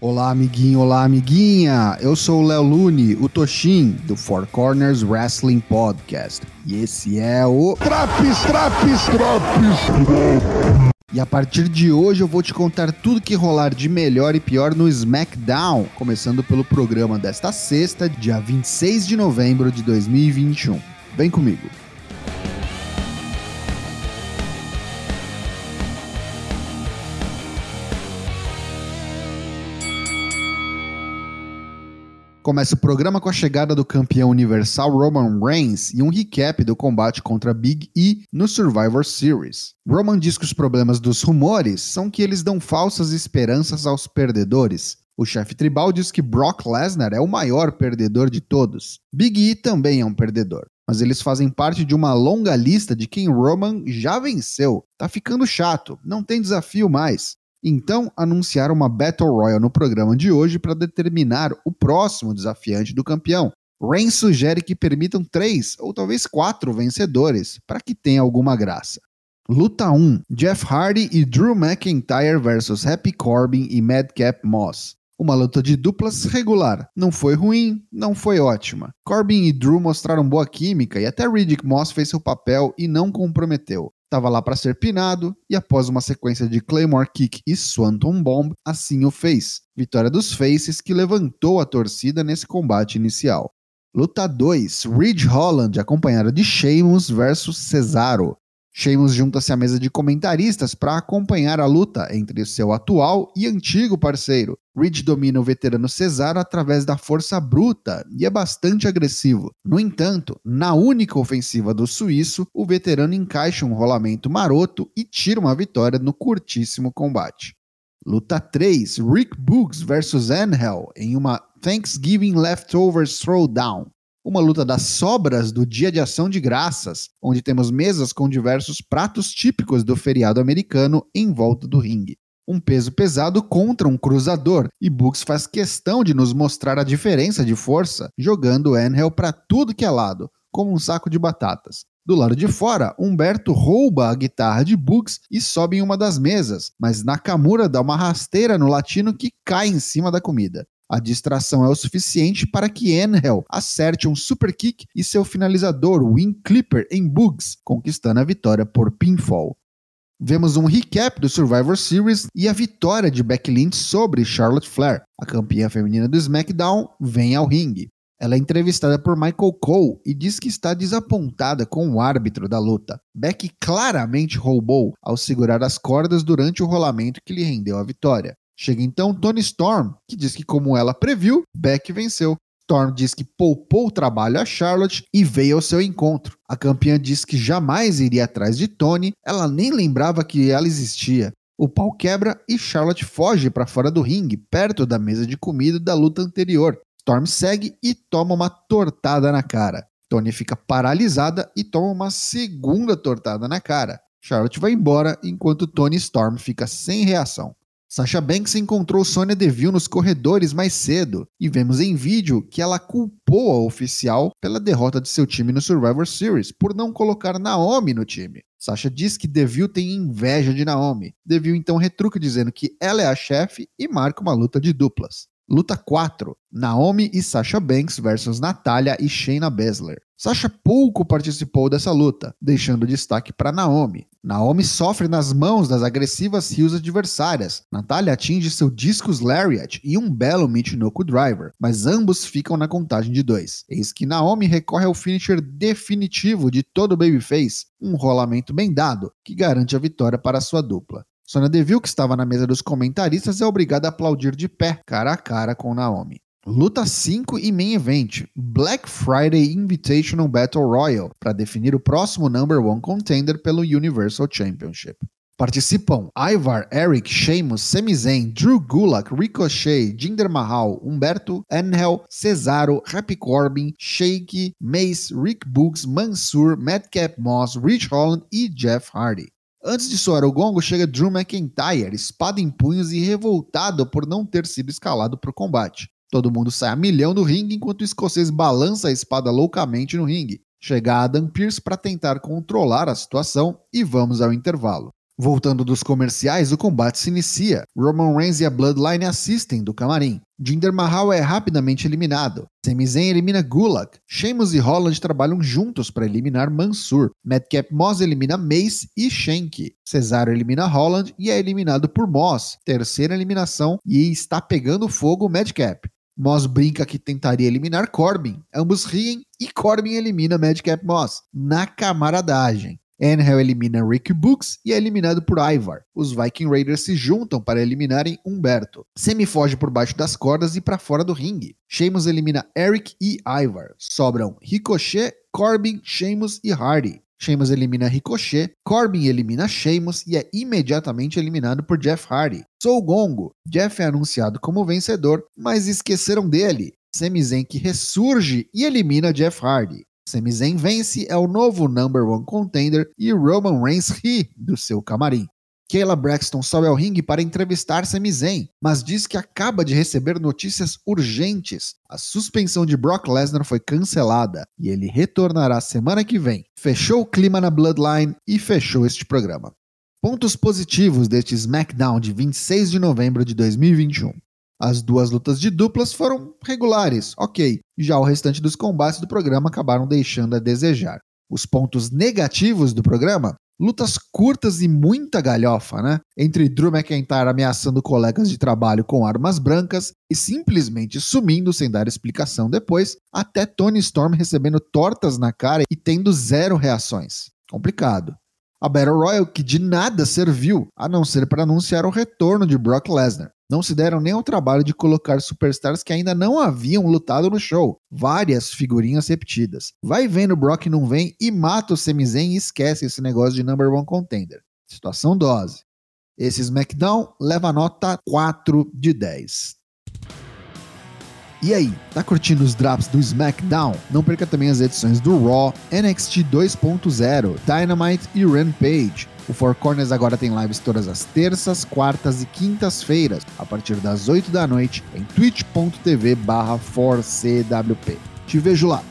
Olá, amiguinho, olá, amiguinha. Eu sou o Léo Lune, o Toshin, do Four Corners Wrestling Podcast. E esse é o. Traps, traps, traps! E a partir de hoje eu vou te contar tudo que rolar de melhor e pior no SmackDown, começando pelo programa desta sexta, dia 26 de novembro de 2021. Vem comigo. Começa o programa com a chegada do campeão universal Roman Reigns e um recap do combate contra Big E no Survivor Series. Roman diz que os problemas dos rumores são que eles dão falsas esperanças aos perdedores. O chefe tribal diz que Brock Lesnar é o maior perdedor de todos. Big E também é um perdedor, mas eles fazem parte de uma longa lista de quem Roman já venceu. Tá ficando chato, não tem desafio mais. Então, anunciaram uma Battle Royale no programa de hoje para determinar o próximo desafiante do campeão. Reigns sugere que permitam três ou talvez quatro vencedores, para que tenha alguma graça. Luta 1: Jeff Hardy e Drew McIntyre versus Happy Corbin e Madcap Moss. Uma luta de duplas regular. Não foi ruim, não foi ótima. Corbin e Drew mostraram boa química e até Riddick Moss fez seu papel e não comprometeu estava lá para ser pinado e após uma sequência de Claymore Kick e Swanton Bomb, assim o fez. Vitória dos Faces que levantou a torcida nesse combate inicial. Luta 2: Ridge Holland acompanhado de Sheamus versus Cesaro. Sheamus junta-se à mesa de comentaristas para acompanhar a luta entre seu atual e antigo parceiro. Ridge domina o veterano Cesaro através da força bruta e é bastante agressivo. No entanto, na única ofensiva do suíço, o veterano encaixa um rolamento maroto e tira uma vitória no curtíssimo combate. Luta 3: Rick Boogs versus Angel em uma Thanksgiving Leftovers Throwdown uma luta das sobras do Dia de Ação de Graças, onde temos mesas com diversos pratos típicos do feriado americano em volta do ringue. Um peso pesado contra um cruzador, e Books faz questão de nos mostrar a diferença de força, jogando Angel para tudo que é lado, como um saco de batatas. Do lado de fora, Humberto rouba a guitarra de Books e sobe em uma das mesas, mas Nakamura dá uma rasteira no latino que cai em cima da comida. A distração é o suficiente para que Angel acerte um super kick e seu finalizador, Wing Clipper, em Bugs, conquistando a vitória por pinfall. Vemos um recap do Survivor Series e a vitória de Becky Lynch sobre Charlotte Flair. A campeã feminina do SmackDown vem ao ringue. Ela é entrevistada por Michael Cole e diz que está desapontada com o árbitro da luta. Becky claramente roubou ao segurar as cordas durante o rolamento que lhe rendeu a vitória. Chega então Tony Storm, que diz que, como ela previu, Beck venceu. Storm diz que poupou o trabalho a Charlotte e veio ao seu encontro. A campeã diz que jamais iria atrás de Tony, ela nem lembrava que ela existia. O pau quebra e Charlotte foge para fora do ringue, perto da mesa de comida da luta anterior. Storm segue e toma uma tortada na cara. Tony fica paralisada e toma uma segunda tortada na cara. Charlotte vai embora enquanto Tony Storm fica sem reação. Sasha Banks encontrou Sonya Deville nos corredores mais cedo e vemos em vídeo que ela culpou a oficial pela derrota de seu time no Survivor Series por não colocar Naomi no time. Sasha diz que Deville tem inveja de Naomi. Deville então retruca dizendo que ela é a chefe e marca uma luta de duplas. Luta 4: Naomi e Sasha Banks versus Natália e Shayna Baszler. Sasha pouco participou dessa luta, deixando destaque para Naomi. Naomi sofre nas mãos das agressivas heels adversárias. Natália atinge seu discus lariat e um belo Michinoku Driver, mas ambos ficam na contagem de dois. Eis que Naomi recorre ao finisher definitivo de todo o babyface, um rolamento bem dado, que garante a vitória para sua dupla. Sonya Deville, que estava na mesa dos comentaristas, é obrigada a aplaudir de pé, cara a cara com Naomi. Luta 5 e main event, Black Friday Invitational Battle Royal, para definir o próximo number one contender pelo Universal Championship. Participam Ivar, Eric, Sheamus, Sami Zayn, Drew Gulak, Ricochet, Jinder Mahal, Humberto, Angel, Cesaro, Happy Corbin, Shake, Mace, Rick Books, Mansur, Madcap Moss, Rich Holland e Jeff Hardy. Antes de soar o gongo, chega Drew McIntyre, espada em punhos e revoltado por não ter sido escalado para o combate. Todo mundo sai a milhão do ringue enquanto o escocês balança a espada loucamente no ringue. Chega Adam Pearce para tentar controlar a situação e vamos ao intervalo. Voltando dos comerciais, o combate se inicia. Roman Reigns e a Bloodline assistem do camarim. Jinder Mahal é rapidamente eliminado. Sami Zayn elimina Gulak. Sheamus e Holland trabalham juntos para eliminar Mansur. Madcap Moss elimina Mace e Shank. Cesaro elimina Holland e é eliminado por Moss. Terceira eliminação e está pegando fogo Madcap. Moss brinca que tentaria eliminar Corbin. Ambos riem e Corbin elimina Madcap Moss na camaradagem. Angel elimina Rick Books e é eliminado por Ivar. Os Viking Raiders se juntam para eliminarem Humberto. Semi foge por baixo das cordas e para fora do ringue. Sheamus elimina Eric e Ivar. Sobram Ricochet, Corbin, Sheamus e Hardy. Sheamus elimina Ricochet, Corbin elimina Sheamus e é imediatamente eliminado por Jeff Hardy. Sou Gongo. Jeff é anunciado como vencedor, mas esqueceram dele. Sami Zayn que ressurge e elimina Jeff Hardy. Sami Zayn vence, é o novo number one contender e Roman Reigns ri do seu camarim. Kayla Braxton sobe ao ringue para entrevistar Sami Zayn, mas diz que acaba de receber notícias urgentes. A suspensão de Brock Lesnar foi cancelada e ele retornará semana que vem. Fechou o clima na Bloodline e fechou este programa. Pontos positivos deste SmackDown de 26 de novembro de 2021. As duas lutas de duplas foram regulares, ok. Já o restante dos combates do programa acabaram deixando a desejar. Os pontos negativos do programa? Lutas curtas e muita galhofa, né? Entre Drew McIntyre ameaçando colegas de trabalho com armas brancas e simplesmente sumindo sem dar explicação depois, até Tony Storm recebendo tortas na cara e tendo zero reações. Complicado. A Battle Royale que de nada serviu, a não ser para anunciar o retorno de Brock Lesnar. Não se deram nem ao trabalho de colocar superstars que ainda não haviam lutado no show. Várias figurinhas repetidas. Vai vendo Brock não vem e mata o Sami Zayn e esquece esse negócio de number one contender. Situação dose. Esse SmackDown leva nota 4 de 10. E aí, tá curtindo os drops do SmackDown? Não perca também as edições do Raw, NXT 2.0, Dynamite e Rampage. O Four Corners agora tem lives todas as terças, quartas e quintas-feiras, a partir das 8 da noite, em twitch.tv barra 4CWP. Te vejo lá!